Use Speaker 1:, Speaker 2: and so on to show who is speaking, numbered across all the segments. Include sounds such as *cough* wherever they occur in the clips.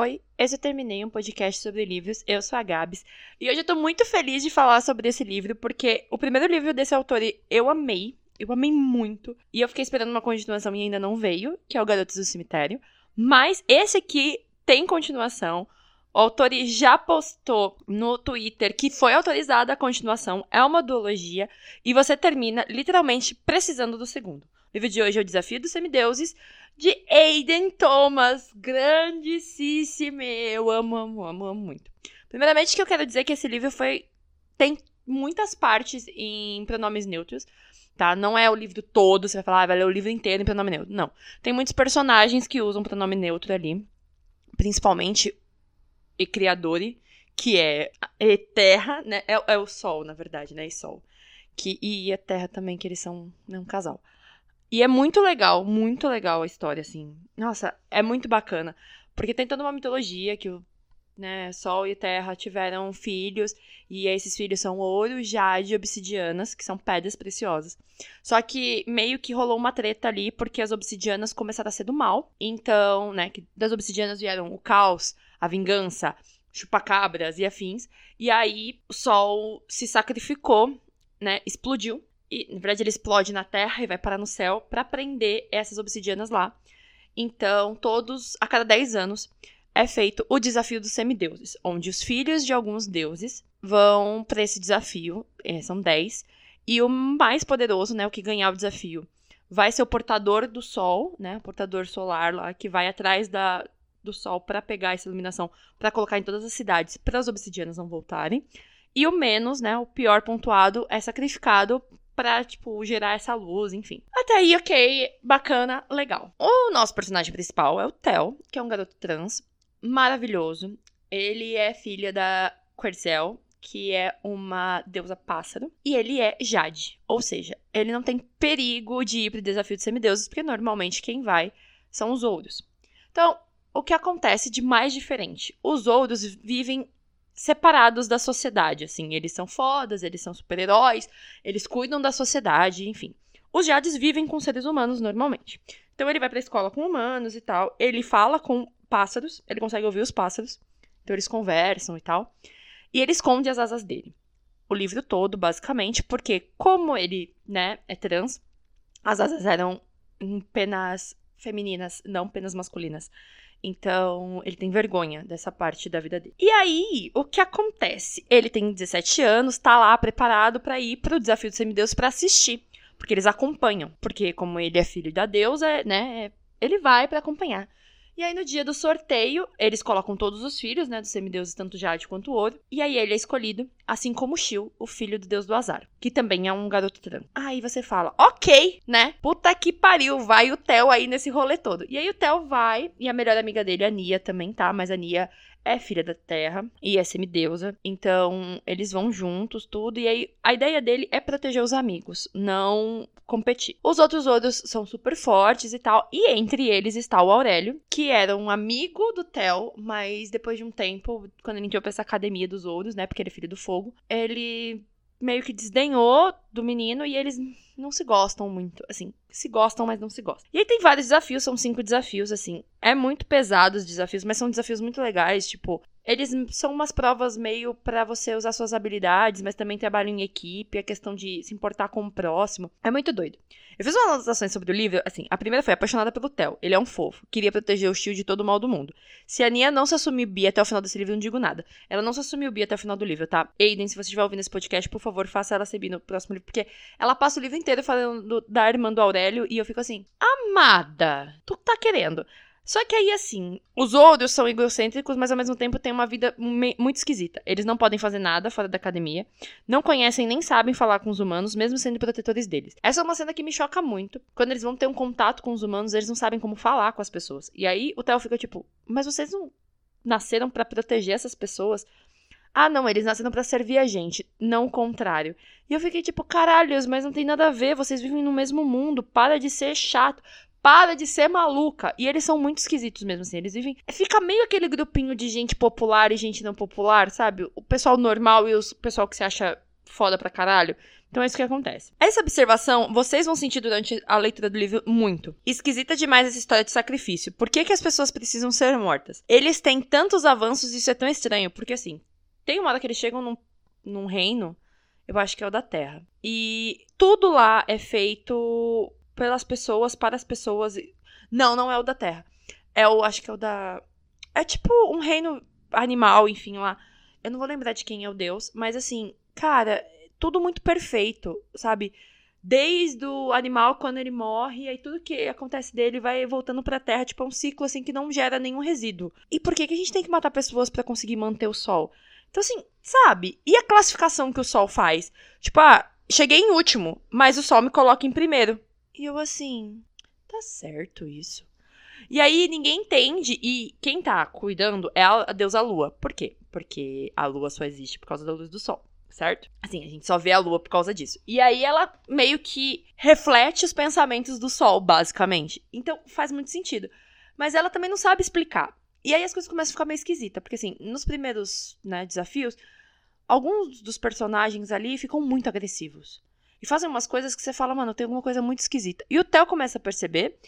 Speaker 1: Oi, esse eu terminei um podcast sobre livros. Eu sou a Gabs. E hoje eu tô muito feliz de falar sobre esse livro, porque o primeiro livro desse autor eu amei. Eu amei muito. E eu fiquei esperando uma continuação e ainda não veio, que é o Garotos do Cemitério. Mas esse aqui tem continuação. O autor já postou no Twitter que foi autorizada a continuação. É uma duologia. E você termina literalmente precisando do segundo. O livro de hoje é O Desafio dos Semideuses, de Aiden Thomas. Grandíssimo. Eu amo, amo, amo, amo muito. Primeiramente, que eu quero dizer que esse livro foi. tem muitas partes em pronomes neutros. Tá? Não é o livro todo, você vai falar, ah, vai ler o livro inteiro em pronome neutro. Não. Tem muitos personagens que usam pronome neutro ali. Principalmente e Criadore, que é e Terra, né? É, é, o Sol, na verdade, né? E Sol. Que, e a Terra também, que eles são né, um casal. E é muito legal, muito legal a história, assim. Nossa, é muito bacana. Porque tem toda uma mitologia que o né, Sol e Terra tiveram filhos, e esses filhos são ouro, jade e obsidianas, que são pedras preciosas. Só que meio que rolou uma treta ali, porque as obsidianas começaram a ser do mal. Então, né, que das obsidianas vieram o caos, a vingança, chupacabras e afins. E aí o Sol se sacrificou, né, explodiu e, na verdade, ele explode na Terra e vai parar no céu para prender essas obsidianas lá. Então, todos, a cada 10 anos, é feito o desafio dos semideuses, onde os filhos de alguns deuses vão para esse desafio, é, são 10, e o mais poderoso, né, o que ganhar o desafio, vai ser o portador do sol, né, o portador solar lá, que vai atrás da, do sol para pegar essa iluminação, para colocar em todas as cidades, para as obsidianas não voltarem. E o menos, né, o pior pontuado, é sacrificado pra, tipo, gerar essa luz, enfim. Até aí, ok, bacana, legal. O nosso personagem principal é o Theo, que é um garoto trans maravilhoso. Ele é filha da Querzel, que é uma deusa pássaro, e ele é Jade. Ou seja, ele não tem perigo de ir pro desafio de semideuses, porque normalmente quem vai são os ouros. Então, o que acontece de mais diferente? Os ouros vivem separados da sociedade, assim. Eles são fodas, eles são super-heróis, eles cuidam da sociedade, enfim. Os Jades vivem com seres humanos normalmente. Então ele vai pra escola com humanos e tal. Ele fala com pássaros, ele consegue ouvir os pássaros. Então eles conversam e tal. E ele esconde as asas dele. O livro todo, basicamente, porque como ele, né, é trans, as asas eram em penas femininas, não penas masculinas. Então, ele tem vergonha dessa parte da vida dele. E aí, o que acontece? Ele tem 17 anos, tá lá preparado para ir pro desafio dos semideus para assistir, porque eles acompanham, porque como ele é filho da deusa, né, ele vai para acompanhar. E aí, no dia do sorteio, eles colocam todos os filhos, né, dos semideuses, tanto Jade quanto Ouro. E aí, ele é escolhido, assim como Shil, o filho do deus do azar, que também é um garoto trans. Aí você fala, ok, né? Puta que pariu, vai o Theo aí nesse rolê todo. E aí, o Theo vai, e a melhor amiga dele, a Nia, também tá, mas a Nia é filha da Terra e é semideusa. Então, eles vão juntos, tudo. E aí, a ideia dele é proteger os amigos, não competir. Os outros Odos são super fortes e tal. E entre eles está o Aurélio, que era um amigo do Theo, mas depois de um tempo, quando ele entrou pra essa academia dos Ouros, né? Porque ele é filho do fogo, ele meio que desdenhou do menino e eles não se gostam muito. Assim, se gostam, mas não se gostam. E aí tem vários desafios, são cinco desafios, assim. É muito pesado os desafios, mas são desafios muito legais. Tipo, eles são umas provas meio para você usar suas habilidades, mas também trabalho em equipe, a questão de se importar com o próximo. É muito doido. Eu fiz umas anotações sobre o livro, assim, a primeira foi apaixonada pelo Theo. Ele é um fofo, queria proteger o Shield de todo o mal do mundo. Se a Nia não se assumir bi até o final desse livro, não digo nada. Ela não se assumiu bi até o final do livro, tá? Aiden, se você estiver ouvindo esse podcast, por favor, faça ela ser bi no próximo livro, porque ela passa o livro inteiro falando da irmã do Aurélio e eu fico assim, amada, tu tá querendo. Só que aí, assim, os outros são egocêntricos, mas ao mesmo tempo têm uma vida muito esquisita. Eles não podem fazer nada fora da academia, não conhecem nem sabem falar com os humanos, mesmo sendo protetores deles. Essa é uma cena que me choca muito. Quando eles vão ter um contato com os humanos, eles não sabem como falar com as pessoas. E aí o Theo fica tipo, mas vocês não nasceram para proteger essas pessoas? Ah, não, eles nasceram para servir a gente, não o contrário. E eu fiquei tipo, caralhos, mas não tem nada a ver, vocês vivem no mesmo mundo, para de ser chato para de ser maluca. E eles são muito esquisitos mesmo, assim. Eles vivem. Fica meio aquele grupinho de gente popular e gente não popular, sabe? O pessoal normal e o pessoal que se acha foda pra caralho. Então é isso que acontece. Essa observação vocês vão sentir durante a leitura do livro muito. Esquisita demais essa história de sacrifício. Por que, que as pessoas precisam ser mortas? Eles têm tantos avanços, isso é tão estranho, porque assim, tem uma hora que eles chegam num, num reino, eu acho que é o da Terra. E tudo lá é feito pelas pessoas, para as pessoas. Não, não é o da Terra. É o, acho que é o da. É tipo um reino animal, enfim, lá. Eu não vou lembrar de quem é o deus, mas assim, cara, tudo muito perfeito, sabe? Desde o animal quando ele morre, aí tudo que acontece dele vai voltando pra terra, tipo, é um ciclo assim que não gera nenhum resíduo. E por que, que a gente tem que matar pessoas para conseguir manter o sol? Então, assim, sabe? E a classificação que o sol faz? Tipo, ah, cheguei em último, mas o sol me coloca em primeiro. E eu, assim, tá certo isso. E aí ninguém entende, e quem tá cuidando é a deusa Lua. Por quê? Porque a Lua só existe por causa da luz do Sol certo? Assim, a gente só vê a lua por causa disso. E aí ela meio que reflete os pensamentos do sol, basicamente. Então faz muito sentido. Mas ela também não sabe explicar. E aí as coisas começam a ficar meio esquisitas, porque assim, nos primeiros, né, desafios, alguns dos personagens ali ficam muito agressivos. E fazem umas coisas que você fala, mano, tem alguma coisa muito esquisita. E o Theo começa a perceber,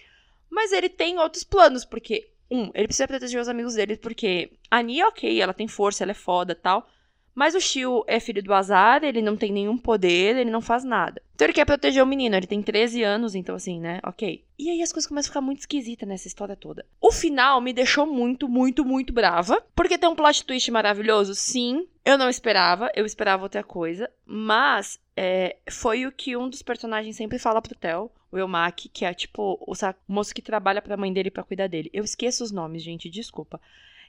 Speaker 1: mas ele tem outros planos, porque um, ele precisa proteger os amigos dele, porque a Nia, ok, ela tem força, ela é foda tal. Mas o Shio é filho do azar, ele não tem nenhum poder, ele não faz nada. Então ele quer proteger o menino, ele tem 13 anos, então assim, né? Ok. E aí as coisas começam a ficar muito esquisitas nessa história toda. O final me deixou muito, muito, muito brava. Porque tem um plot twist maravilhoso? Sim. Eu não esperava, eu esperava outra coisa. Mas é, foi o que um dos personagens sempre fala pro Theo, o Elmak, que é tipo o moço que trabalha pra mãe dele para cuidar dele. Eu esqueço os nomes, gente, desculpa.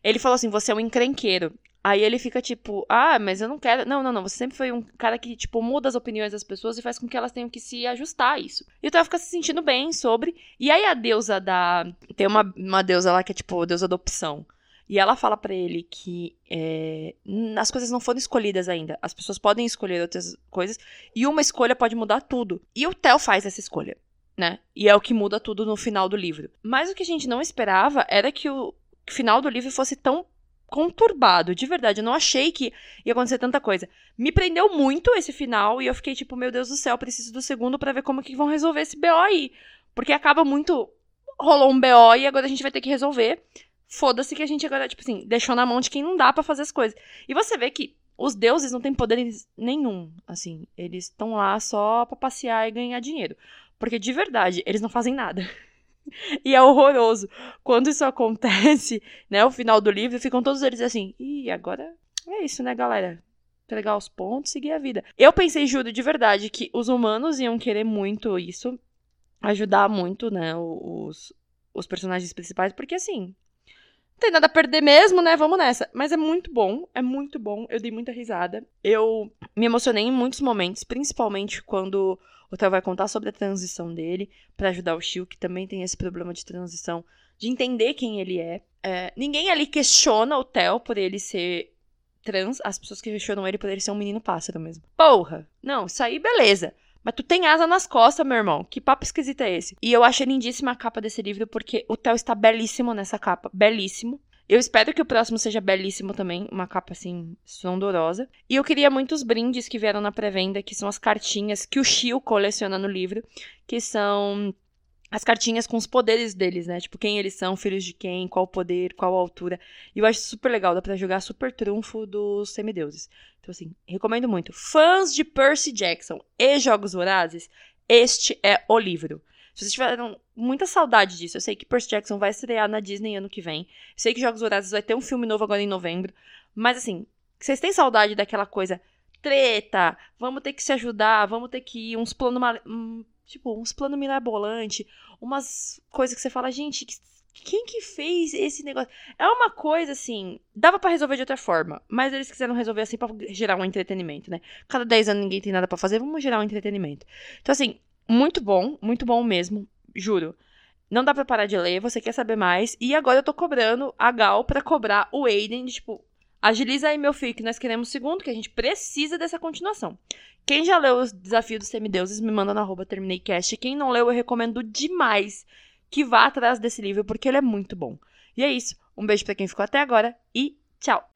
Speaker 1: Ele falou assim: você é um encrenqueiro. Aí ele fica tipo, ah, mas eu não quero. Não, não, não. Você sempre foi um cara que, tipo, muda as opiniões das pessoas e faz com que elas tenham que se ajustar a isso. E o Theo fica se sentindo bem sobre. E aí a deusa da. Tem uma, uma deusa lá que é, tipo, deusa da opção. E ela fala para ele que é, as coisas não foram escolhidas ainda. As pessoas podem escolher outras coisas. E uma escolha pode mudar tudo. E o Theo faz essa escolha. Né? E é o que muda tudo no final do livro. Mas o que a gente não esperava era que o final do livro fosse tão conturbado, de verdade. Eu não achei que ia acontecer tanta coisa. Me prendeu muito esse final e eu fiquei tipo, meu Deus do céu, preciso do segundo para ver como que vão resolver esse BO aí. Porque acaba muito. Rolou um BO e agora a gente vai ter que resolver. Foda-se que a gente agora, tipo assim, deixou na mão de quem não dá para fazer as coisas. E você vê que os deuses não têm poder nenhum, assim. Eles estão lá só pra passear e ganhar dinheiro. Porque de verdade, eles não fazem nada. *laughs* E é horroroso. Quando isso acontece, *laughs* né, o final do livro, ficam todos eles assim, e agora é isso, né, galera? Pegar os pontos seguir a vida. Eu pensei, juro, de verdade, que os humanos iam querer muito isso, ajudar muito, né, os, os personagens principais, porque assim, tem nada a perder mesmo, né? Vamos nessa. Mas é muito bom, é muito bom. Eu dei muita risada. Eu me emocionei em muitos momentos, principalmente quando o Theo vai contar sobre a transição dele para ajudar o Shio, que também tem esse problema de transição, de entender quem ele é. é ninguém ali questiona o Theo por ele ser trans, as pessoas que questionam ele por ele ser um menino pássaro mesmo. Porra! Não, isso aí beleza. Mas tu tem asa nas costas, meu irmão. Que papo esquisito é esse? E eu achei lindíssima a capa desse livro, porque o Theo está belíssimo nessa capa. Belíssimo. Eu espero que o próximo seja belíssimo também, uma capa assim, sondorosa. E eu queria muitos brindes que vieram na pré-venda, que são as cartinhas que o Shio coleciona no livro, que são as cartinhas com os poderes deles, né? Tipo, quem eles são, filhos de quem, qual poder, qual altura. E eu acho super legal, dá pra jogar super trunfo dos semideuses. Então, assim, recomendo muito. Fãs de Percy Jackson e Jogos Vorazes, este é o livro. Se vocês tiveram muita saudade disso, eu sei que Percy Jackson vai estrear na Disney ano que vem. Eu sei que Jogos Vorazes vai ter um filme novo agora em novembro. Mas assim, vocês têm saudade daquela coisa treta, vamos ter que se ajudar, vamos ter que ir, uns planos, tipo, uns planos mirabolante, umas coisas que você fala, gente, quem que fez esse negócio? É uma coisa assim, dava para resolver de outra forma, mas eles quiseram resolver assim para gerar um entretenimento, né? Cada 10 anos ninguém tem nada para fazer, vamos gerar um entretenimento. Então assim, muito bom, muito bom mesmo, juro. Não dá pra parar de ler, você quer saber mais. E agora eu tô cobrando a Gal pra cobrar o Aiden, de, tipo, agiliza aí, meu filho, que nós queremos segundo, que a gente precisa dessa continuação. Quem já leu os desafios dos semideuses, me manda na arroba termineicast. Quem não leu, eu recomendo demais que vá atrás desse livro, porque ele é muito bom. E é isso. Um beijo para quem ficou até agora e tchau!